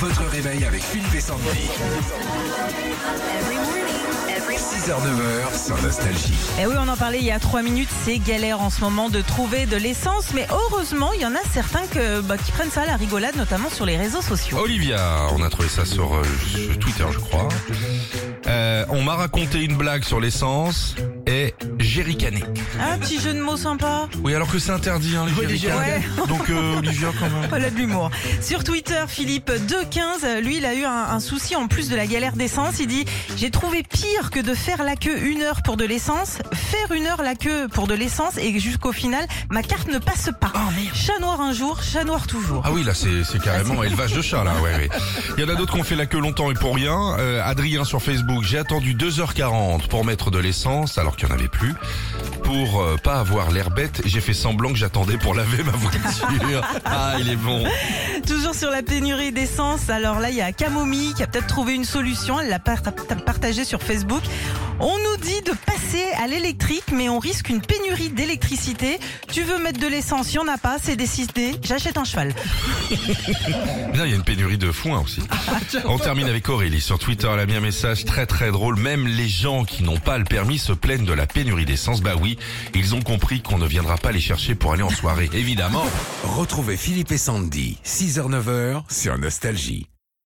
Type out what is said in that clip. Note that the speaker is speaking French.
Votre réveil avec Philippe et Sandy. 6h-9h sur Nostalgie. Eh oui, on en parlait il y a trois minutes, c'est galère en ce moment de trouver de l'essence, mais heureusement, il y en a certains bah, qui prennent ça à la rigolade, notamment sur les réseaux sociaux. Olivia, on a trouvé ça sur, euh, Twitter, je crois. Euh, on m'a raconté une blague sur l'essence et j'ai ricané. Un petit jeu de mots sympa. Oui, alors que c'est interdit, hein, les jerrycans. Ouais. Donc, euh, Olivia, quand même. Voilà de l'humour. Sur Twitter, Philippe 215, lui, il a eu un, un souci en plus de la galère d'essence. Il dit J'ai trouvé pire que de la queue une heure pour de l'essence, faire une heure la queue pour de l'essence et jusqu'au final, ma carte ne passe pas. Chat noir un jour, chat noir toujours. Ah oui, là, c'est c'est carrément élevage de chat, là. Ouais, ouais. Il y en a d'autres qui ont fait la queue longtemps et pour rien. Euh, Adrien sur Facebook, j'ai attendu 2h40 pour mettre de l'essence alors qu'il n'y en avait plus. Pour euh, pas avoir l'air bête, j'ai fait semblant que j'attendais pour laver ma voiture. ah, il est bon. Toujours sur la pénurie d'essence, alors là il y a Camomille qui a peut-être trouvé une solution, elle l'a part- partagé sur Facebook. On nous dit de passer à l'électrique mais on risque une pénurie d'électricité. Tu veux mettre de l'essence, il n'y en a pas, c'est décidé, j'achète un cheval. Là, il y a une pénurie de foin aussi. On termine avec Aurélie. Sur Twitter, elle a mis un message très très drôle. Même les gens qui n'ont pas le permis se plaignent de la pénurie d'essence. Bah oui, ils ont compris qu'on ne viendra pas les chercher pour aller en soirée. Évidemment. Retrouvez Philippe et Sandy, 6h-9h sur Nostalgie.